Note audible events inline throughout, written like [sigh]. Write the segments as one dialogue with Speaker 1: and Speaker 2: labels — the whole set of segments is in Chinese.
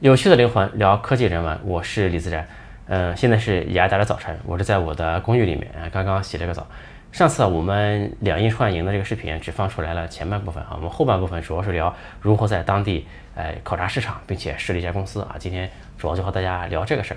Speaker 1: 有趣的灵魂聊科技人文，我是李自然。嗯，现在是雅达的早晨，我是在我的公寓里面，刚刚洗了个澡。上次我们两印创业营的这个视频只放出来了前半部分啊，我们后半部分主要是聊如何在当地呃考察市场，并且设立一家公司啊。今天主要就和大家聊这个事儿。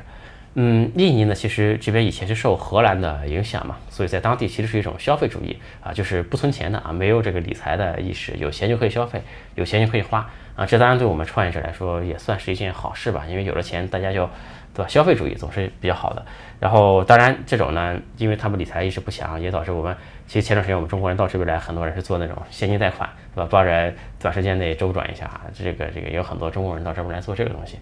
Speaker 1: 嗯，印尼呢，其实这边以前是受荷兰的影响嘛，所以在当地其实是一种消费主义啊，就是不存钱的啊，没有这个理财的意识，有钱就可以消费，有钱就可以花啊。这当然对我们创业者来说也算是一件好事吧，因为有了钱，大家就对吧？消费主义总是比较好的。然后当然这种呢，因为他们理财意识不强，也导致我们其实前段时间我们中国人到这边来，很多人是做那种现金贷款，对吧？抱着短时间内周转一下，这个这个有很多中国人到这边来做这个东西。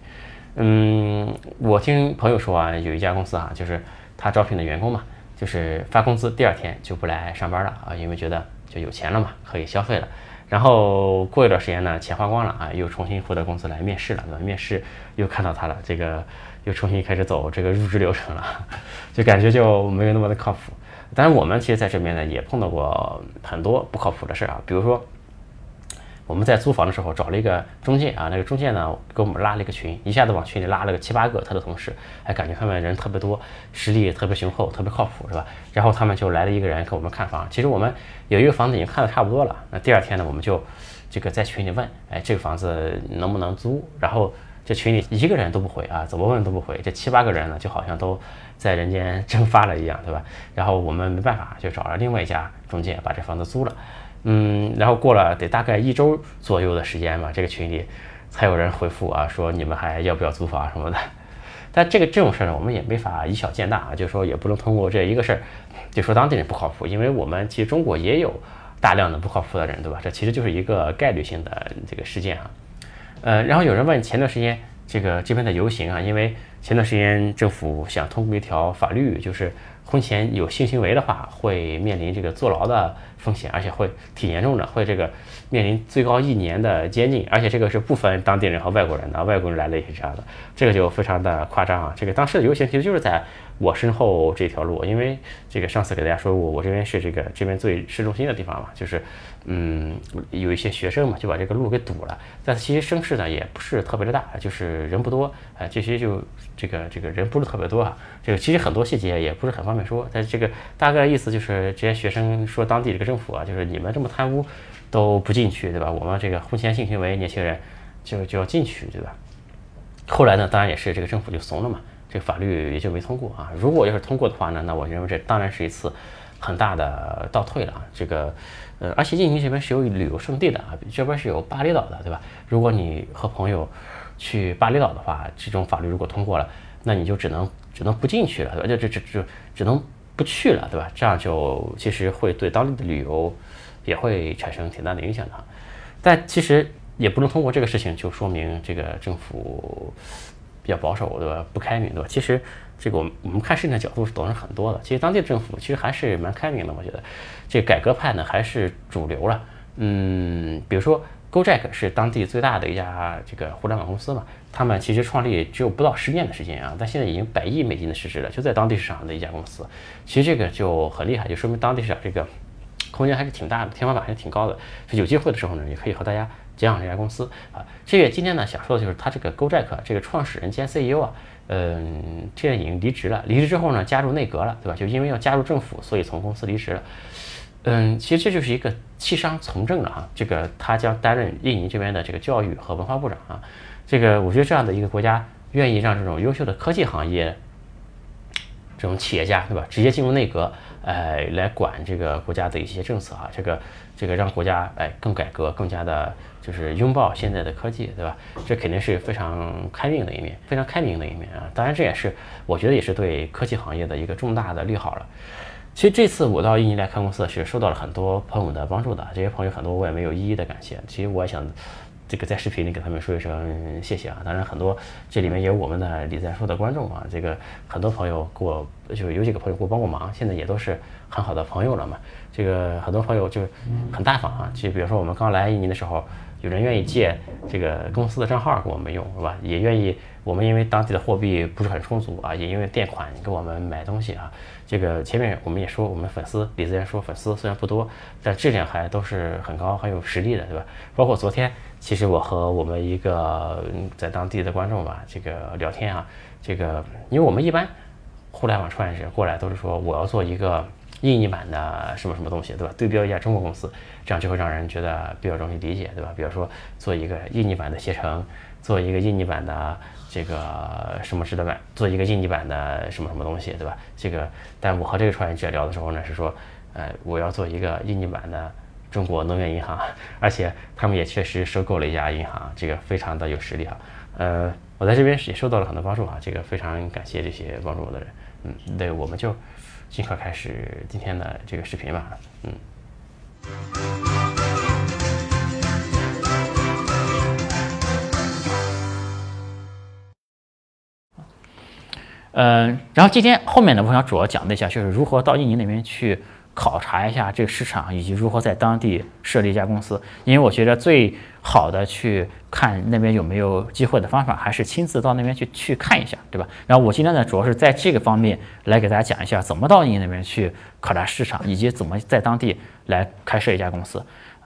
Speaker 1: 嗯，我听朋友说啊，有一家公司啊，就是他招聘的员工嘛，就是发工资第二天就不来上班了啊，因为觉得就有钱了嘛，可以消费了。然后过一段时间呢，钱花光了啊，又重新获得公司来面试了，对吧？面试又看到他了，这个又重新开始走这个入职流程了，[laughs] 就感觉就没有那么的靠谱。但是我们其实在这边呢，也碰到过很多不靠谱的事儿啊，比如说。我们在租房的时候找了一个中介啊，那个中介呢给我们拉了一个群，一下子往群里拉了个七八个他的同事，还感觉他们人特别多，实力特别雄厚，特别靠谱，是吧？然后他们就来了一个人给我们看房，其实我们有一个房子已经看的差不多了。那第二天呢，我们就这个在群里问，哎，这个房子能不能租？然后这群里一个人都不回啊，怎么问都不回。这七八个人呢，就好像都在人间蒸发了一样，对吧？然后我们没办法，就找了另外一家中介把这房子租了。嗯，然后过了得大概一周左右的时间吧，这个群里才有人回复啊，说你们还要不要租房什么的。但这个这种事儿呢，我们也没法以小见大啊，就是说也不能通过这一个事儿就说当地人不靠谱，因为我们其实中国也有大量的不靠谱的人，对吧？这其实就是一个概率性的这个事件啊。呃，然后有人问前段时间这个这边的游行啊，因为前段时间政府想通过一条法律，就是婚前有性行为的话会面临这个坐牢的。风险，而且会挺严重的，会这个面临最高一年的监禁，而且这个是不分当地人和外国人的，外国人来了也是这样的，这个就非常的夸张啊。这个当时的游行其实就是在我身后这条路，因为这个上次给大家说过，我这边是这个这边最市中心的地方嘛，就是嗯有一些学生嘛就把这个路给堵了，但其实声势呢也不是特别的大，就是人不多，啊，这些就这个这个人不是特别多啊，这个其实很多细节也不是很方便说，但是这个大概意思就是这些学生说当地这个。政府啊，就是你们这么贪污都不进去，对吧？我们这个婚前性行为，年轻人就就要进去，对吧？后来呢，当然也是这个政府就怂了嘛，这个法律也就没通过啊。如果要是通过的话呢，那我认为这当然是一次很大的倒退了啊。这个呃，而且印尼这边是有旅游胜地的啊，这边是有巴厘岛的，对吧？如果你和朋友去巴厘岛的话，这种法律如果通过了，那你就只能只能不进去了，对吧？就这这这只能。不去了，对吧？这样就其实会对当地的旅游也会产生挺大的影响的。但其实也不能通过这个事情就说明这个政府比较保守，对吧？不开明，对吧？其实这个我们我们看事情的角度是总是很多的。其实当地政府其实还是蛮开明的，我觉得这改革派呢还是主流了。嗯，比如说。GoJack 是当地最大的一家这个互联网公司嘛，他们其实创立只有不到十年的时间啊，但现在已经百亿美金的市值了，就在当地市场的一家公司。其实这个就很厉害，就说明当地市场这个空间还是挺大的，天花板还是挺高的。有机会的时候呢，也可以和大家讲讲这家公司啊。这个今天呢想说的就是他这个 GoJack 这个创始人兼 CEO 啊，嗯，现在已经离职了，离职之后呢加入内阁了，对吧？就因为要加入政府，所以从公司离职了。嗯，其实这就是一个弃商从政了哈，这个他将担任印尼这边的这个教育和文化部长啊，这个我觉得这样的一个国家愿意让这种优秀的科技行业这种企业家对吧，直接进入内阁，哎，来管这个国家的一些政策啊，这个这个让国家哎更改革，更加的就是拥抱现在的科技对吧？这肯定是非常开明的一面，非常开明的一面啊，当然这也是我觉得也是对科技行业的一个重大的利好了。其实这次我到印尼来看公司，是受到了很多朋友的帮助的。这些朋友很多我也没有一一的感谢。其实我想，这个在视频里给他们说一声谢谢啊。当然很多这里面也有我们的李在说的观众啊。这个很多朋友给我，就有几个朋友给我帮过忙，现在也都是很好的朋友了嘛。这个很多朋友就很大方啊。就比如说我们刚来印尼的时候，有人愿意借这个公司的账号给我们用，是吧？也愿意我们因为当地的货币不是很充足啊，也因为垫款给我们买东西啊。这个前面我们也说，我们粉丝李自然说粉丝虽然不多，但质量还都是很高、很有实力的，对吧？包括昨天，其实我和我们一个在当地的观众吧，这个聊天啊，这个因为我们一般互联网创业者过来都是说我要做一个印尼版的什么什么东西，对吧？对标一下中国公司，这样就会让人觉得比较容易理解，对吧？比如说做一个印尼版的携程，做一个印尼版的。这个什么值得买？做一个印尼版的什么什么东西，对吧？这个，但我和这个创业者聊的时候呢，是说，呃，我要做一个印尼版的中国能源银行，而且他们也确实收购了一家银行，这个非常的有实力哈。呃，我在这边也受到了很多帮助哈，这个非常感谢这些帮助我的人。嗯，对，我们就尽快开始今天的这个视频吧。嗯。
Speaker 2: 嗯，然后今天后面呢，我想主要讲的一下，就是如何到印尼那边去考察一下这个市场，以及如何在当地设立一家公司。因为我觉得最好的去看那边有没有机会的方法，还是亲自到那边去去看一下，对吧？然后我今天呢，主要是在这个方面来给大家讲一下，怎么到印尼那边去考察市场，以及怎么在当地来开设一家公司。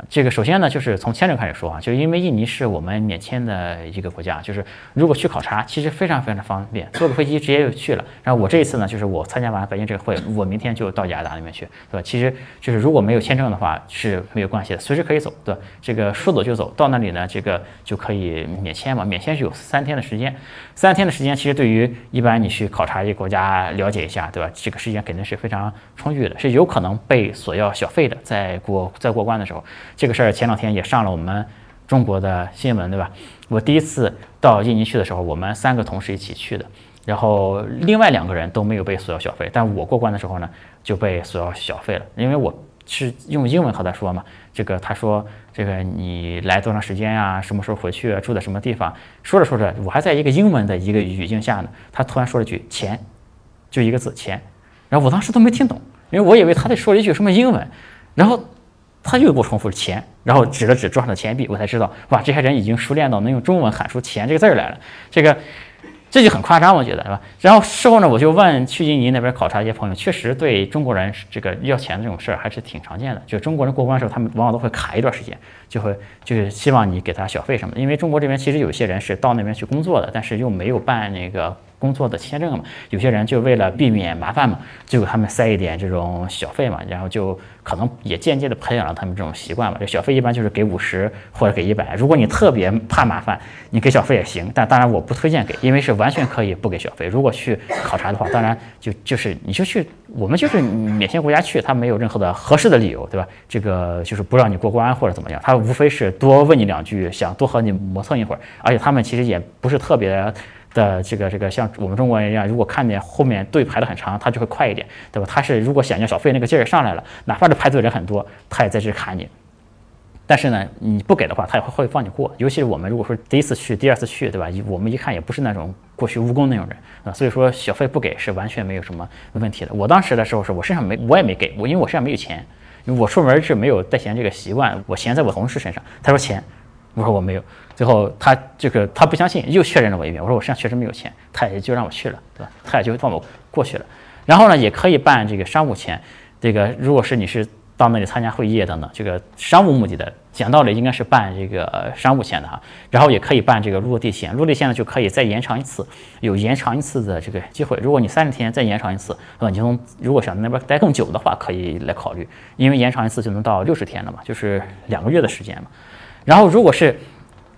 Speaker 2: 这个首先呢，就是从签证开始说啊，就因为印尼是我们免签的一个国家，就是如果去考察，其实非常非常的方便，坐个飞机直接就去了。然后我这一次呢，就是我参加完北京这个会，我明天就到雅加达那边去，对吧？其实就是如果没有签证的话是没有关系随时可以走，对吧？这个说走就走到那里呢，这个就可以免签嘛，免签是有三天的时间，三天的时间其实对于一般你去考察一个国家了解一下，对吧？这个时间肯定是非常充裕的，是有可能被索要小费的，在过在过关的时候。这个事儿前两天也上了我们中国的新闻，对吧？我第一次到印尼去的时候，我们三个同事一起去的，然后另外两个人都没有被索要小费，但我过关的时候呢就被索要小费了，因为我是用英文和他说嘛。这个他说这个你来多长时间呀？什么时候回去？啊住在什么地方？说着说着，我还在一个英文的一个语境下呢，他突然说了句“钱”，就一个字“钱”，然后我当时都没听懂，因为我以为他在说了一句什么英文，然后。他又给我重复了钱，然后指了指桌上的钱币，我才知道，哇，这些人已经熟练到能用中文喊出“钱”这个字儿来了。这个这就很夸张，我觉得，是吧？然后事后呢，我就问去印尼那边考察一些朋友，确实对中国人这个要钱的这种事儿还是挺常见的。就中国人过关的时候，他们往往都会卡一段时间，就会就是希望你给他小费什么的。因为中国这边其实有些人是到那边去工作的，但是又没有办那个。工作的签证嘛，有些人就为了避免麻烦嘛，就给他们塞一点这种小费嘛，然后就可能也间接的培养了他们这种习惯嘛。这小费一般就是给五十或者给一百，如果你特别怕麻烦，你给小费也行，但当然我不推荐给，因为是完全可以不给小费。如果去考察的话，当然就就是你就去，我们就是免签国家去，他没有任何的合适的理由，对吧？这个就是不让你过关或者怎么样，他无非是多问你两句，想多和你磨蹭一会儿，而且他们其实也不是特别。的这个这个像我们中国人一样，如果看见后面队排的很长，他就会快一点，对吧？他是如果想要小费那个劲儿上来了，哪怕是排队人很多，他也在这砍你。但是呢，你不给的话，他也会会放你过。尤其是我们如果说第一次去、第二次去，对吧？我们一看也不是那种过去务工那种人啊，所以说小费不给是完全没有什么问题的。我当时的时候是我身上没我也没给我，因为我身上没有钱，因为我出门是没有带钱这个习惯，我钱在我同事身上。他说钱。我说我没有，最后他这个他不相信，又确认了我一遍。我说我身上确实没有钱，他也就让我去了，对吧？他也就放我过去了。然后呢，也可以办这个商务签。这个如果是你是到那里参加会议等等，这个商务目的的，讲道理应该是办这个商务签的哈。然后也可以办这个落地签，落地签呢就可以再延长一次，有延长一次的这个机会。如果你三十天再延长一次，呃，你从如果想在那边待更久的话，可以来考虑，因为延长一次就能到六十天了嘛，就是两个月的时间嘛。然后，如果是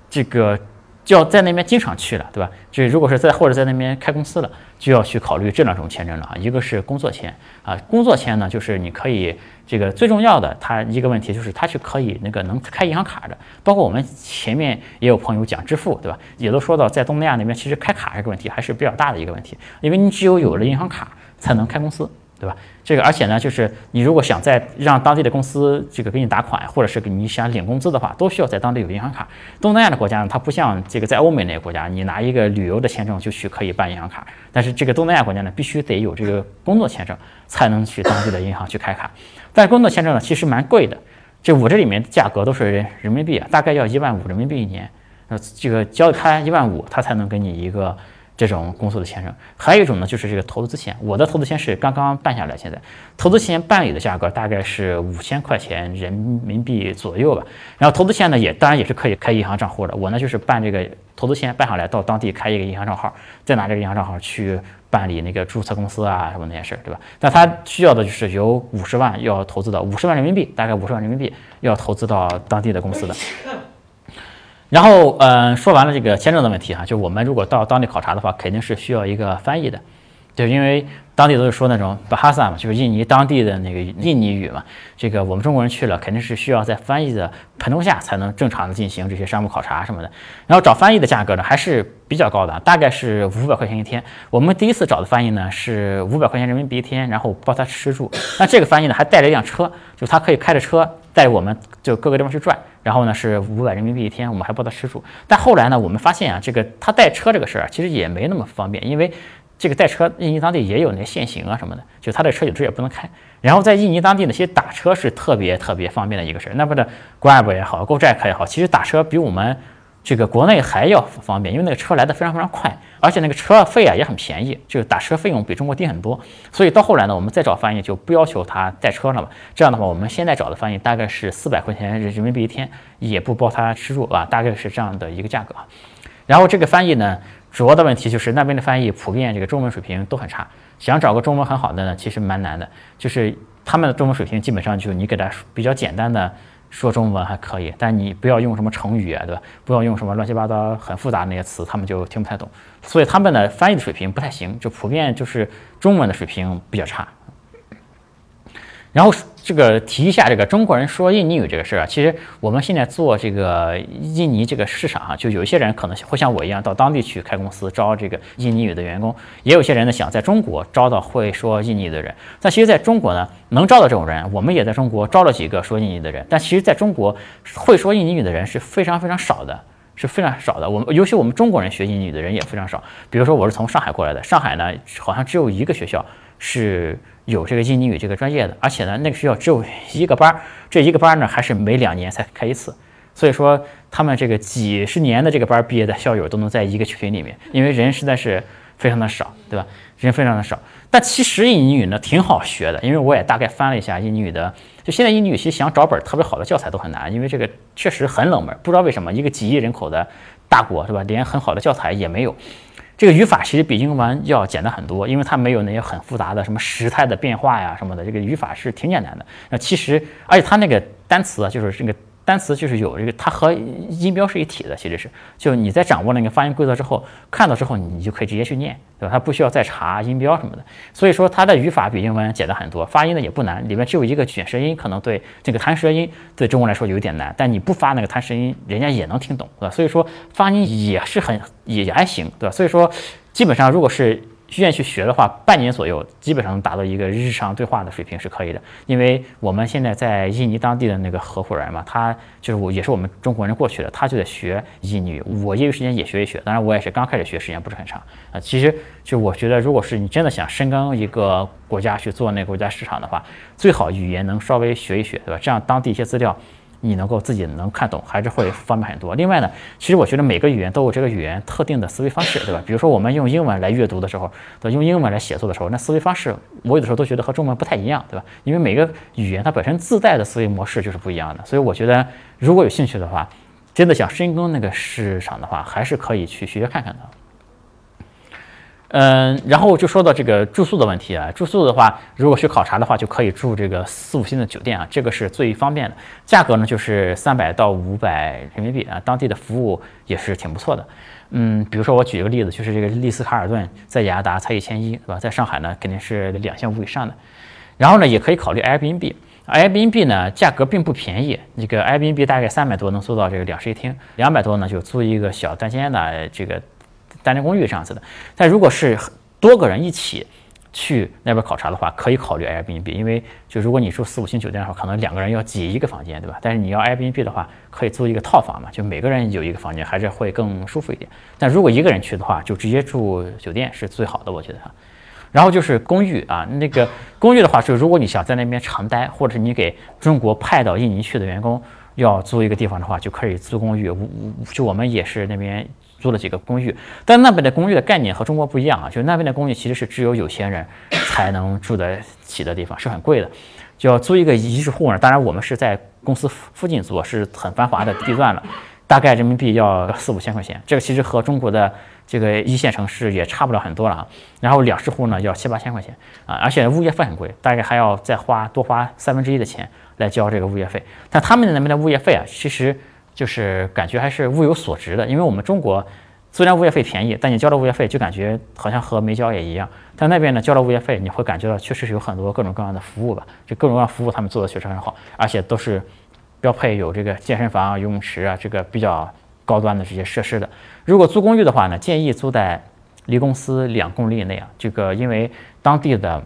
Speaker 2: 这个就要在那边经常去了，对吧？就如果是在或者在那边开公司了，就要去考虑这两种签证了啊。一个是工作签啊，工作签呢，就是你可以这个最重要的，它一个问题就是它是可以那个能开银行卡的。包括我们前面也有朋友讲支付，对吧？也都说到在东南亚那边，其实开卡这个问题还是比较大的一个问题，因为你只有有了银行卡才能开公司。对吧？这个而且呢，就是你如果想在让当地的公司这个给你打款，或者是给你想领工资的话，都需要在当地有银行卡。东南亚的国家呢，它不像这个在欧美那些国家，你拿一个旅游的签证就去可以办银行卡。但是这个东南亚国家呢，必须得有这个工作签证才能去当地的银行去开卡。但工作签证呢，其实蛮贵的。这我这里面价格都是人民币啊，大概要一万五人民币一年，呃，这个交开一万五，他才能给你一个这种公司的签证。还有一种呢，就是这个投资签，我的投资签是刚刚办下来，现在投资签办理的价格大概是五千块钱人民币左右吧。然后投资签呢，也当然也是可以开银行账户的。我呢就是办这个投资签办下来，到当地开一个银行账号，再拿这个银行账号去办理那个注册公司啊什么那些事儿，对吧？但他需要的就是有五十万要投资到五十万人民币，大概五十万人民币要投资到当地的公司的。然后，嗯，说完了这个签证的问题哈，就我们如果到当地考察的话，肯定是需要一个翻译的，对，因为当地都是说那种巴哈萨嘛，就是印尼当地的那个印尼语嘛。这个我们中国人去了，肯定是需要在翻译的陪同下才能正常的进行这些商务考察什么的。然后找翻译的价格呢，还是比较高的，大概是五百块钱一天。我们第一次找的翻译呢是五百块钱人民币一天，然后包他吃住。那这个翻译呢还带着一辆车，就他可以开着车带我们就各个地方去转。然后呢是五百人民币一天，我们还包他吃住。但后来呢，我们发现啊，这个他带车这个事儿其实也没那么方便，因为这个带车印尼当地也有那限行啊什么的，就他的车有时候也不能开。然后在印尼当地呢，其实打车是特别特别方便的一个事儿。那不的 Grab 也好，GoJack 也好，其实打车比我们这个国内还要方便，因为那个车来的非常非常快，而且那个车费啊也很便宜，就是打车费用比中国低很多。所以到后来呢，我们再找翻译就不要求他带车了嘛。这样的话，我们现在找的翻译大概是四百块钱人民币一天，也不包他吃住啊，大概是这样的一个价格。然后这个翻译呢，主要的问题就是那边的翻译普遍这个中文水平都很差，想找个中文很好的呢，其实蛮难的。就是他们的中文水平基本上就你给他比较简单的说中文还可以，但你不要用什么成语啊，对吧？不要用什么乱七八糟很复杂的那些词，他们就听不太懂。所以他们的翻译的水平不太行，就普遍就是中文的水平比较差。然后这个提一下这个中国人说印尼语这个事儿啊，其实我们现在做这个印尼这个市场啊，就有一些人可能会像我一样到当地去开公司招这个印尼语的员工，也有些人呢想在中国招到会说印尼语的人。但其实在中国呢，能招到这种人，我们也在中国招了几个说印尼的人，但其实在中国会说印尼语的人是非常非常少的，是非常少的。我们尤其我们中国人学印尼语的人也非常少。比如说我是从上海过来的，上海呢好像只有一个学校是。有这个印尼语这个专业的，而且呢，那个学校只有一个班儿，这一个班儿呢还是每两年才开一次，所以说他们这个几十年的这个班毕业的校友都能在一个群里面，因为人实在是非常的少，对吧？人非常的少。但其实印尼语呢挺好学的，因为我也大概翻了一下印尼语的，就现在印尼语其实想找本特别好的教材都很难，因为这个确实很冷门，不知道为什么一个几亿人口的大国，是吧？连很好的教材也没有。这个语法其实比英文要简单很多，因为它没有那些很复杂的什么时态的变化呀什么的，这个语法是挺简单的。那其实，而且它那个单词啊，就是这个。单词就是有这个，它和音标是一体的，其实是，就你在掌握那个发音规则之后，看到之后你就可以直接去念，对吧？它不需要再查音标什么的，所以说它的语法比英文简单很多，发音呢也不难，里面只有一个卷舌音，可能对这个弹舌音对中国来说有点难，但你不发那个弹舌音，人家也能听懂，对吧？所以说发音也是很也还行，对吧？所以说基本上如果是。愿意去学的话，半年左右基本上能达到一个日常对话的水平是可以的。因为我们现在在印尼当地的那个合伙人嘛，他就是我，也是我们中国人过去的，他就在学印尼语。我业余时间也学一学，当然我也是刚开始学，时间不是很长啊。其实就我觉得，如果是你真的想深耕一个国家去做那个国家市场的话，最好语言能稍微学一学，对吧？这样当地一些资料。你能够自己能看懂，还是会方便很多。另外呢，其实我觉得每个语言都有这个语言特定的思维方式，对吧？比如说我们用英文来阅读的时候，对，用英文来写作的时候，那思维方式我有的时候都觉得和中文不太一样，对吧？因为每个语言它本身自带的思维模式就是不一样的。所以我觉得，如果有兴趣的话，真的想深耕那个市场的话，还是可以去学学看看的。嗯，然后就说到这个住宿的问题啊，住宿的话，如果去考察的话，就可以住这个四五星的酒店啊，这个是最方便的，价格呢就是三百到五百人民币啊，当地的服务也是挺不错的。嗯，比如说我举一个例子，就是这个丽思卡尔顿在雅加达才一千一，对吧？在上海呢肯定是两千五以上的。然后呢，也可以考虑 Airbnb，Airbnb 呢价格并不便宜，这个 Airbnb 大概三百多能租到这个两室一厅，两百多呢就租一个小单间的这个。单间公寓这样子的，但如果是多个人一起去那边考察的话，可以考虑 Airbnb，因为就如果你住四五星酒店的话，可能两个人要挤一个房间，对吧？但是你要 Airbnb 的话，可以租一个套房嘛，就每个人有一个房间，还是会更舒服一点。但如果一个人去的话，就直接住酒店是最好的，我觉得哈。然后就是公寓啊，那个 [coughs] 公寓的话是，如果你想在那边长待，或者是你给中国派到印尼去的员工要租一个地方的话，就可以租公寓。就我们也是那边租了几个公寓，但那边的公寓的概念和中国不一样啊，就那边的公寓其实是只有有钱人才能住得起的地方，是很贵的，就要租一个一室户呢。当然我们是在公司附近租，是很繁华的地段了，大概人民币要四五千块钱。这个其实和中国的。这个一线城市也差不了很多了啊，然后两室户呢要七八千块钱啊，而且物业费很贵，大概还要再花多花三分之一的钱来交这个物业费。但他们那边的物业费啊，其实就是感觉还是物有所值的，因为我们中国虽然物业费便宜，但你交了物业费就感觉好像和没交也一样。但那边呢，交了物业费，你会感觉到确实是有很多各种各样的服务吧，就各种各样服务他们做的确实很好，而且都是标配有这个健身房、游泳池啊，这个比较。高端的这些设施的，如果租公寓的话呢，建议租在离公司两公里以内啊。这个因为当地的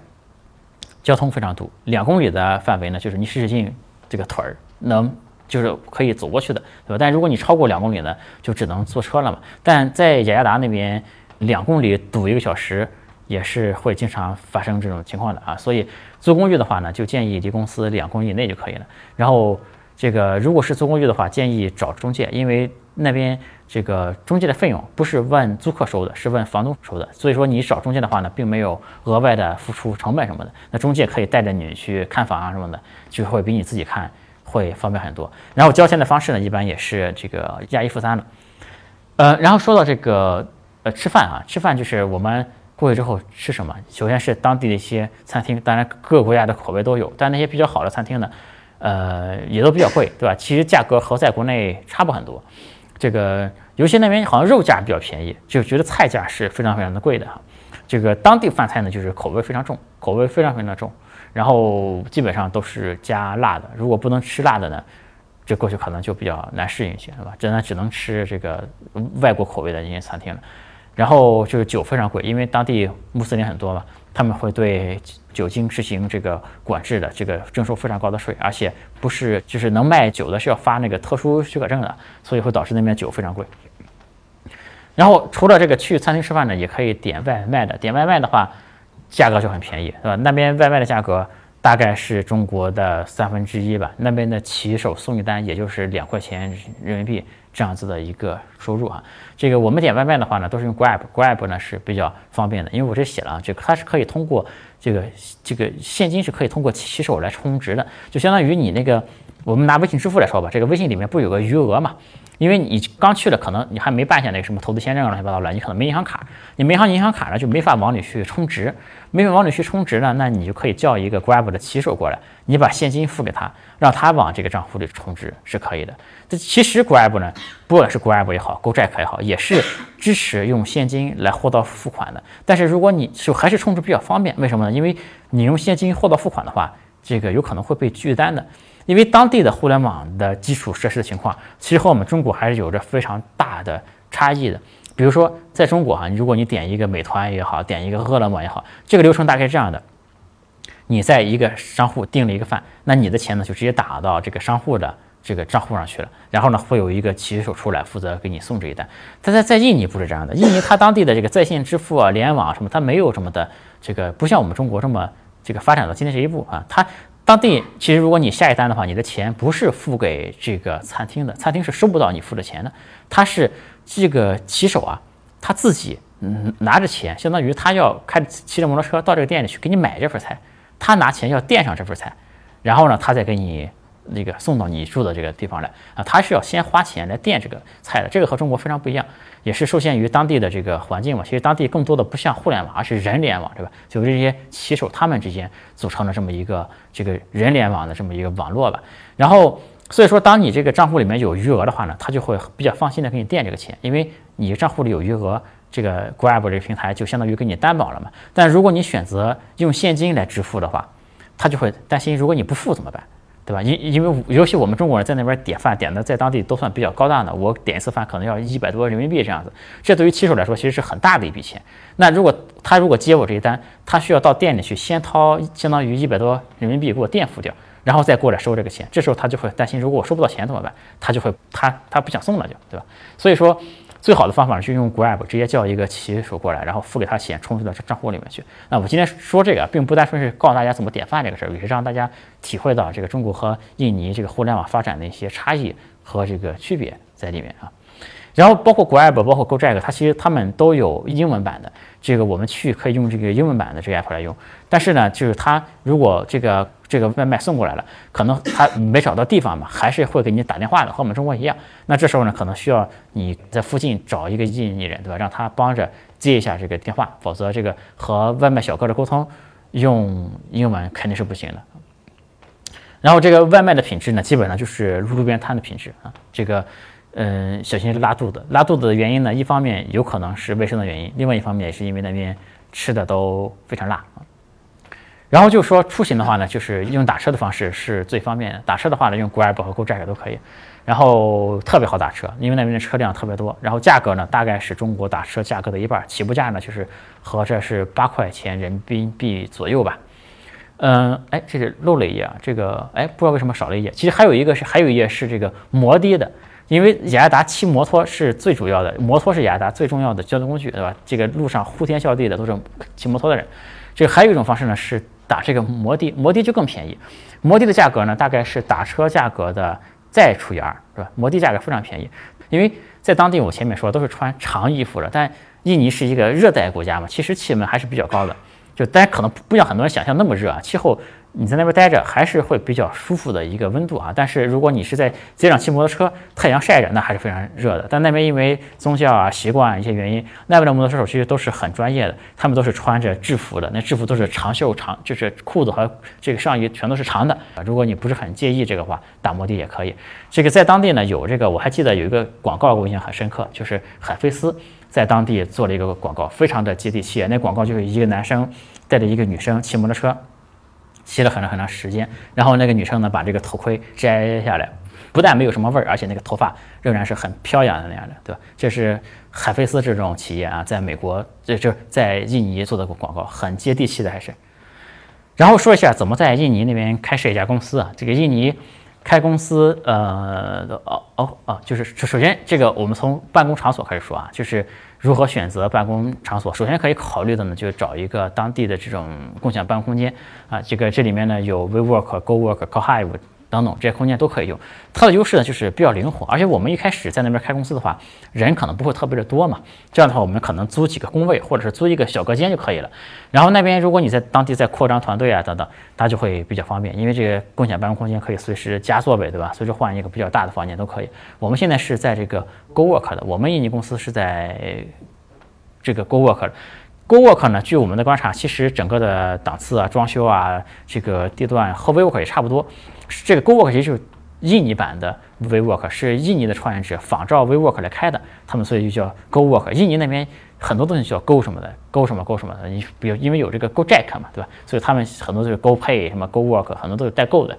Speaker 2: 交通非常堵，两公里的范围呢，就是你使使劲这个腿儿能就是可以走过去的，对吧？但如果你超过两公里呢，就只能坐车了嘛。但在雅加达那边，两公里堵一个小时也是会经常发生这种情况的啊。所以租公寓的话呢，就建议离公司两公里以内就可以了。然后这个如果是租公寓的话，建议找中介，因为那边这个中介的费用不是问租客收的，是问房东收的。所以说你找中介的话呢，并没有额外的付出成本什么的。那中介可以带着你去看房啊什么的，就会比你自己看会方便很多。然后交钱的方式呢，一般也是这个押一付三的。呃，然后说到这个呃吃饭啊，吃饭就是我们过去之后吃什么？首先是当地的一些餐厅，当然各个国家的口味都有，但那些比较好的餐厅呢，呃也都比较贵，对吧？其实价格和在国内差不很多。这个尤其那边好像肉价比较便宜，就觉得菜价是非常非常的贵的哈。这个当地饭菜呢，就是口味非常重，口味非常非常的重，然后基本上都是加辣的。如果不能吃辣的呢，这过去可能就比较难适应一些，是吧？真的只能吃这个外国口味的一些餐厅了。然后就是酒非常贵，因为当地穆斯林很多嘛。他们会对酒精实行这个管制的，这个征收非常高的税，而且不是就是能卖酒的是要发那个特殊许可证的，所以会导致那边酒非常贵。然后除了这个去餐厅吃饭呢，也可以点外卖的，点外卖的话价格就很便宜，是吧？那边外卖的价格大概是中国的三分之一吧，那边的骑手送一单也就是两块钱人民币。这样子的一个收入啊，这个我们点外卖的话呢，都是用 Grab，Grab 呢是比较方便的，因为我这写了啊，这个它是可以通过这个这个现金是可以通过骑手来充值的，就相当于你那个我们拿微信支付来说吧，这个微信里面不有个余额嘛？因为你刚去了，可能你还没办下那个什么投资签证乱七八糟的，你可能没银行卡，你没上银行卡呢，就没法往里去充值，没法往里去充值呢，那你就可以叫一个 Grab 的骑手过来，你把现金付给他，让他往这个账户里充值是可以的。这其实 Grab 呢，不管是 Grab 也好，GoJack 也好，也是支持用现金来货到付款的。但是如果你就还是充值比较方便，为什么呢？因为你用现金货到付款的话，这个有可能会被拒单的。因为当地的互联网的基础设施的情况，其实和我们中国还是有着非常大的差异的。比如说，在中国哈，如果你点一个美团也好，点一个饿了么也好，这个流程大概是这样的：你在一个商户订了一个饭，那你的钱呢就直接打到这个商户的这个账户上去了，然后呢会有一个骑手出来负责给你送这一单。但在在印尼不是这样的，印尼它当地的这个在线支付啊、联网什么，它没有这么的这个，不像我们中国这么这个发展到今天这一步啊，它。当地其实，如果你下一单的话，你的钱不是付给这个餐厅的，餐厅是收不到你付的钱的。他是这个骑手啊，他自己嗯拿着钱，相当于他要开骑着摩托车到这个店里去给你买这份菜，他拿钱要垫上这份菜，然后呢，他再给你。那个送到你住的这个地方来啊，他是要先花钱来垫这个菜的，这个和中国非常不一样，也是受限于当地的这个环境嘛。其实当地更多的不像互联网，而是人联网，对吧？就是这些骑手他们之间组成了这么一个这个人联网的这么一个网络吧。然后，所以说当你这个账户里面有余额的话呢，他就会比较放心的给你垫这个钱，因为你账户里有余额，这个 Grab 这个平台就相当于给你担保了嘛。但如果你选择用现金来支付的话，他就会担心，如果你不付怎么办？对吧？因因为尤其我们中国人在那边点饭点的，在当地都算比较高档的。我点一次饭可能要一百多人民币这样子，这对于骑手来说其实是很大的一笔钱。那如果他如果接我这一单，他需要到店里去先掏相当于一百多人民币给我垫付掉，然后再过来收这个钱。这时候他就会担心，如果我收不到钱怎么办？他就会他他不想送了就对吧？所以说。最好的方法是用 Grab 直接叫一个骑手过来，然后付给他钱，充值到账户里面去。那我今天说这个，并不单纯是告诉大家怎么点饭这个事儿，也是让大家体会到这个中国和印尼这个互联网发展的一些差异和这个区别在里面啊。然后包括 Grab，包括 Gojek，它其实他们都有英文版的。这个我们去可以用这个英文版的这个 app 来用。但是呢，就是他如果这个这个外卖送过来了，可能他没找到地方嘛，还是会给你打电话的，和我们中国一样。那这时候呢，可能需要你在附近找一个印尼人，对吧？让他帮着接一下这个电话，否则这个和外卖小哥的沟通用英文肯定是不行的。然后这个外卖的品质呢，基本上就是路边摊的品质啊，这个。嗯，小心拉肚子。拉肚子的原因呢，一方面有可能是卫生的原因，另外一方面也是因为那边吃的都非常辣。然后就说出行的话呢，就是用打车的方式是最方便的。打车的话呢，用 Grab 和 Gojek 都可以。然后特别好打车，因为那边的车辆特别多。然后价格呢，大概是中国打车价格的一半，起步价呢就是合着是八块钱人民币左右吧。嗯，哎，这是漏了一页啊，这个哎不知道为什么少了一页。其实还有一个是还有一页是这个摩的的。因为雅加达骑摩托是最主要的，摩托是雅达最重要的交通工具，对吧？这个路上呼天笑地的都是骑摩托的人。这还有一种方式呢，是打这个摩的，摩的就更便宜。摩的的价格呢，大概是打车价格的再除以二，是吧？摩的价格非常便宜，因为在当地我前面说都是穿长衣服的，但印尼是一个热带国家嘛，其实气温还是比较高的，就大家可能不像很多人想象那么热啊，气候。你在那边待着还是会比较舒服的一个温度啊，但是如果你是在街上骑摩托车，太阳晒着，那还是非常热的。但那边因为宗教啊、习惯啊一些原因，那边的摩托车手其实都是很专业的，他们都是穿着制服的，那制服都是长袖长，就是裤子和这个上衣全都是长的啊。如果你不是很介意这个话，打摩的也可以。这个在当地呢有这个，我还记得有一个广告我印象很深刻，就是海飞丝在当地做了一个广告，非常的接地气。那广告就是一个男生带着一个女生骑摩托车。骑了很长很长时间，然后那个女生呢，把这个头盔摘下来，不但没有什么味儿，而且那个头发仍然是很飘扬的那样的，对吧？这是海飞丝这种企业啊，在美国，这就在印尼做的广告，很接地气的还是。然后说一下怎么在印尼那边开设一家公司啊？这个印尼开公司，呃，哦哦哦，就是首先这个我们从办公场所开始说啊，就是。如何选择办公场所？首先可以考虑的呢，就找一个当地的这种共享办公空间啊。这个这里面呢有 WeWork、GoWork、CoHive 等等这些空间都可以用。它的优势呢就是比较灵活，而且我们一开始在那边开公司的话，人可能不会特别的多嘛。这样的话，我们可能租几个工位，或者是租一个小隔间就可以了。然后那边如果你在当地再扩张团队啊等等，它就会比较方便，因为这个共享办公空间可以随时加座位，对吧？随时换一个比较大的房间都可以。我们现在是在这个。GoWork 的，我们印尼公司是在这个 GoWork 的。GoWork 呢，据我们的观察，其实整个的档次啊、装修啊、这个地段和 WeWork 也差不多。这个 GoWork 其实就是印尼版的 WeWork，是印尼的创业者仿照 WeWork 来开的，他们所以就叫 GoWork。印尼那边很多东西叫 Go 什么的，Go 什么 Go 什么的，你比如因为有这个 GoJack 嘛，对吧？所以他们很多都是 GoPay 什么 GoWork，很多都是代购的。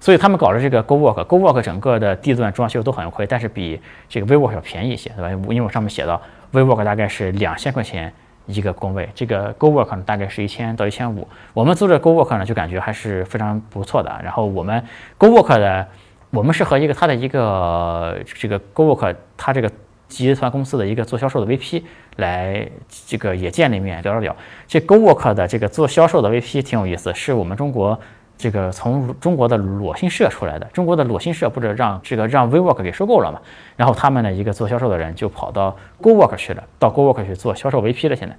Speaker 2: 所以他们搞的这个 GoWork，GoWork 整个的地段装修都很贵，但是比这个 V Work 要便宜一些，对吧？因为我上面写到 V Work 大概是两千块钱一个工位，这个 GoWork 呢大概是一千到一千五。我们做这 GoWork 呢就感觉还是非常不错的。然后我们 GoWork 的，我们是和一个他的一个这个 GoWork 他这个集团公司的一个做销售的 VP 来这个也见了一面聊了聊。这 GoWork 的这个做销售的 VP 挺有意思，是我们中国。这个从中国的裸心社出来的，中国的裸心社不是让这个让 WeWork 给收购了嘛？然后他们的一个做销售的人就跑到 GoWork 去了，到 GoWork 去做销售 VP 了。现在，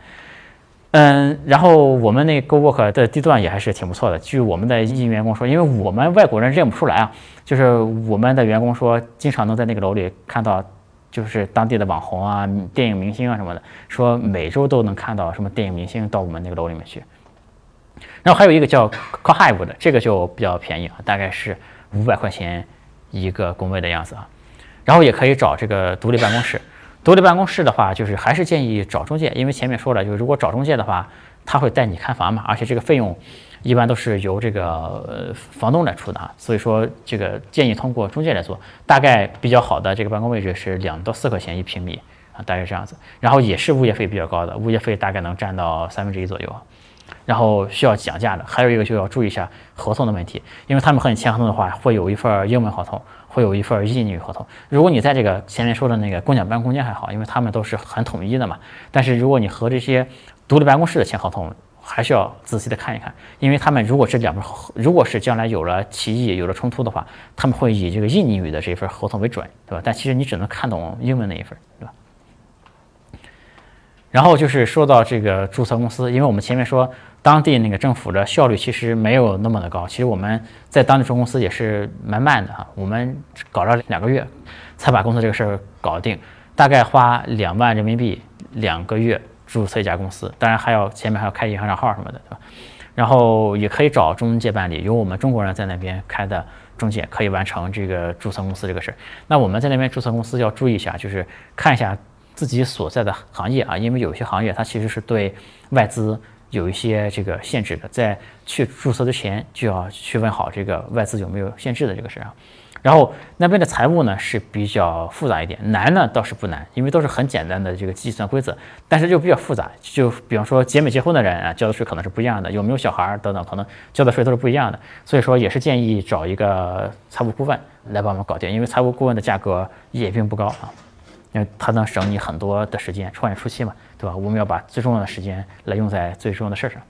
Speaker 2: 嗯，然后我们那 GoWork 的地段也还是挺不错的。据我们的印尼员工说，因为我们外国人认不出来啊，就是我们的员工说，经常能在那个楼里看到，就是当地的网红啊、电影明星啊什么的，说每周都能看到什么电影明星到我们那个楼里面去。然后还有一个叫 CoHive 的，这个就比较便宜啊，大概是五百块钱一个工位的样子啊。然后也可以找这个独立办公室。独立办公室的话，就是还是建议找中介，因为前面说了，就是如果找中介的话，他会带你看房嘛，而且这个费用一般都是由这个房东来出的啊。所以说这个建议通过中介来做，大概比较好的这个办公位置是两到四块钱一平米啊，大概这样子。然后也是物业费比较高的，物业费大概能占到三分之一左右。然后需要讲价的，还有一个就要注意一下合同的问题，因为他们和你签合同的话，会有一份英文合同，会有一份印尼语合同。如果你在这个前面说的那个共享办公空间还好，因为他们都是很统一的嘛。但是如果你和这些独立办公室的签合同，还是要仔细的看一看，因为他们如果是两份，如果是将来有了歧义、有了冲突的话，他们会以这个印尼语的这份合同为准，对吧？但其实你只能看懂英文那一份，对吧？然后就是说到这个注册公司，因为我们前面说当地那个政府的效率其实没有那么的高，其实我们在当地注册公司也是蛮慢的哈，我们搞了两个月才把公司这个事儿搞定，大概花两万人民币两个月。注册一家公司，当然还要前面还要开银行账号什么的，对吧？然后也可以找中介办理，有我们中国人在那边开的中介可以完成这个注册公司这个事儿。那我们在那边注册公司要注意一下，就是看一下自己所在的行业啊，因为有些行业它其实是对外资有一些这个限制的，在去注册之前就要去问好这个外资有没有限制的这个事儿啊。然后那边的财务呢是比较复杂一点，难呢倒是不难，因为都是很简单的这个计算规则，但是就比较复杂。就比方说结没结婚的人啊，交的税可能是不一样的，有没有小孩儿等等，可能交的税都是不一样的。所以说也是建议找一个财务顾问来帮忙搞定，因为财务顾问的价格也并不高啊，因为它能省你很多的时间，创业初期嘛，对吧？我们要把最重要的时间来用在最重要的事儿上。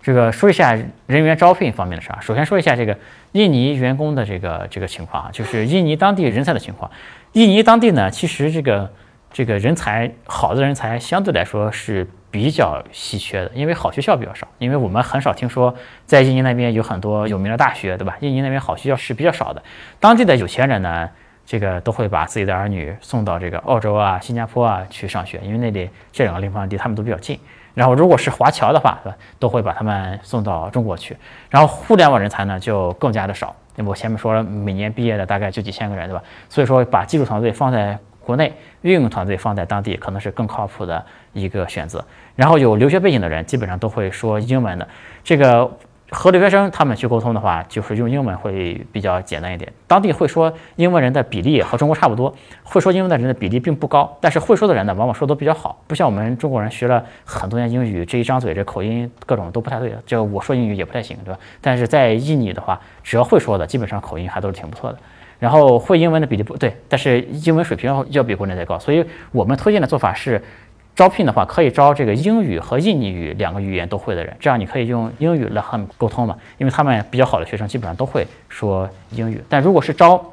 Speaker 2: 这个说一下人员招聘方面的事儿。首先说一下这个印尼员工的这个这个情况啊，就是印尼当地人才的情况。印尼当地呢，其实这个这个人才好的人才相对来说是比较稀缺的，因为好学校比较少。因为我们很少听说在印尼那边有很多有名的大学，对吧？印尼那边好学校是比较少的。当地的有钱人呢，这个都会把自己的儿女送到这个澳洲啊、新加坡啊去上学，因为那里这两个地方离他们都比较近。然后，如果是华侨的话，是吧，都会把他们送到中国去。然后，互联网人才呢，就更加的少。那我前面说了，每年毕业的大概就几千个人，对吧？所以说，把技术团队放在国内，运营团队放在当地，可能是更靠谱的一个选择。然后，有留学背景的人，基本上都会说英文的。这个。和留学生他们去沟通的话，就是用英文会比较简单一点。当地会说英文人的比例和中国差不多，会说英文的人的比例并不高。但是会说的人呢，往往说都比较好，不像我们中国人学了很多年英语，这一张嘴这口音各种都不太对。就我说英语也不太行，对吧？但是在印尼的话，只要会说的，基本上口音还都是挺不错的。然后会英文的比例不对，但是英文水平要比国内再高。所以我们推荐的做法是。招聘的话，可以招这个英语和印尼语两个语言都会的人，这样你可以用英语来和他们沟通嘛，因为他们比较好的学生基本上都会说英语。但如果是招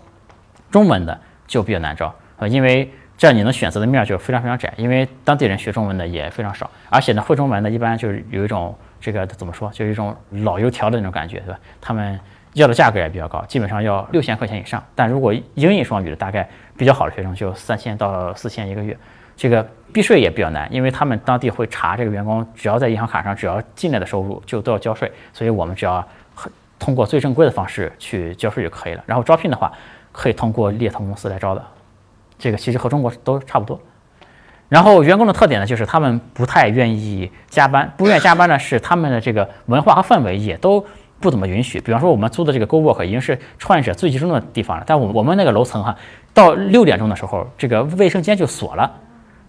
Speaker 2: 中文的，就比较难招啊，因为这样你能选择的面就非常非常窄，因为当地人学中文的也非常少，而且呢，会中文的一般就是有一种这个怎么说，就是一种老油条的那种感觉，对吧？他们要的价格也比较高，基本上要六千块钱以上。但如果英印双语的，大概比较好的学生就三千到四千一个月。这个避税也比较难，因为他们当地会查这个员工，只要在银行卡上，只要进来的收入就都要交税，所以我们只要通过最正规的方式去交税就可以了。然后招聘的话，可以通过猎头公司来招的，这个其实和中国都差不多。然后员工的特点呢，就是他们不太愿意加班，不愿意加班呢，是他们的这个文化和氛围也都不怎么允许。比方说我们租的这个 GoWork 已经是创业者最集中的地方了，但我我们那个楼层哈，到六点钟的时候，这个卫生间就锁了。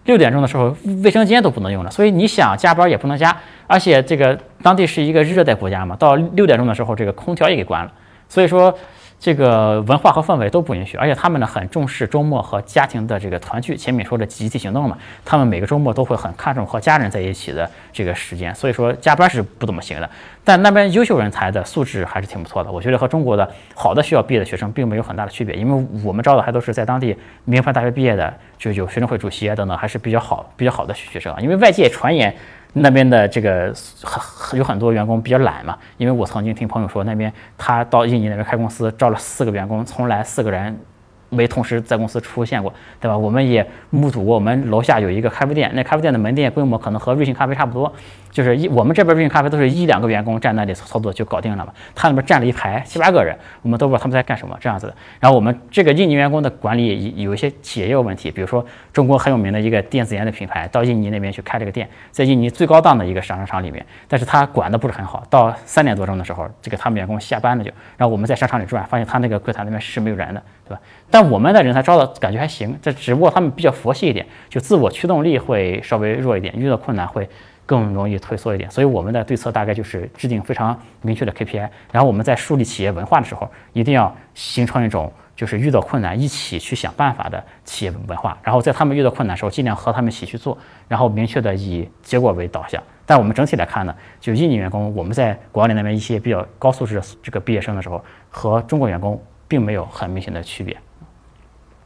Speaker 2: 六点钟的时候，卫生间都不能用了，所以你想加班也不能加，而且这个当地是一个热带国家嘛，到六点钟的时候，这个空调也给关了，所以说。这个文化和氛围都不允许，而且他们呢很重视周末和家庭的这个团聚。前面说的集体行动嘛，他们每个周末都会很看重和家人在一起的这个时间。所以说加班是不怎么行的。但那边优秀人才的素质还是挺不错的，我觉得和中国的好的学校毕业的学生并没有很大的区别，因为我们招的还都是在当地名牌大学毕业的，就有学生会主席啊等等，还是比较好比较好的学生啊。因为外界传言。那边的这个很有很多员工比较懒嘛，因为我曾经听朋友说，那边他到印尼那边开公司，招了四个员工，从来四个人。没同时在公司出现过，对吧？我们也目睹过，我们楼下有一个咖啡店，那咖啡店的门店规模可能和瑞幸咖啡差不多，就是一我们这边瑞幸咖啡都是一两个员工站那里操作就搞定了嘛，他那边站了一排七八个人，我们都不知道他们在干什么这样子的。然后我们这个印尼员工的管理有一些企业也有问题，比如说中国很有名的一个电子烟的品牌到印尼那边去开这个店，在印尼最高档的一个商场里面，但是他管的不是很好，到三点多钟的时候，这个他们员工下班了就，然后我们在商场里转，发现他那个柜台那边是没有人的，对吧？但我们的人才招的感觉还行，这只不过他们比较佛系一点，就自我驱动力会稍微弱一点，遇到困难会更容易退缩一点。所以我们的对策大概就是制定非常明确的 KPI，然后我们在树立企业文化的时候，一定要形成一种就是遇到困难一起去想办法的企业文化。然后在他们遇到困难的时候，尽量和他们一起去做，然后明确的以结果为导向。但我们整体来看呢，就印尼员工，我们在国内那边一些比较高素质的这个毕业生的时候，和中国员工并没有很明显的区别。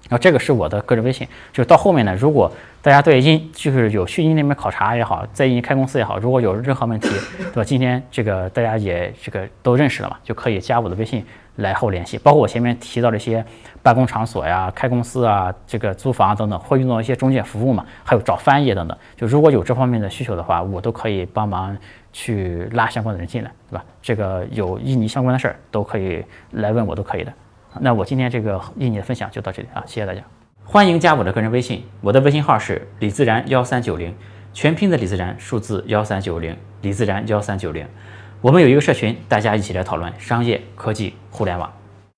Speaker 2: 然后这个是我的个人微信，就是到后面呢，如果大家对印就是有去印尼那边考察也好，在印尼开公司也好，如果有任何问题，对吧？今天这个大家也这个都认识了嘛，就可以加我的微信来后联系。包括我前面提到的一些办公场所呀、开公司啊、这个租房等等，会用到一些中介服务嘛，还有找翻译等等。就如果有这方面的需求的话，我都可以帮忙去拉相关的人进来，对吧？这个有印尼相关的事儿都可以来问我，都可以的。那我今天这个印尼的分享就到这里啊，谢谢大家。欢迎加我的个人微信，我的微信号是李自然幺三九零，全拼的李自然，数字幺三九零，李自然幺三九零。我们有一个社群，大家一起来讨论商业、科技、互联网。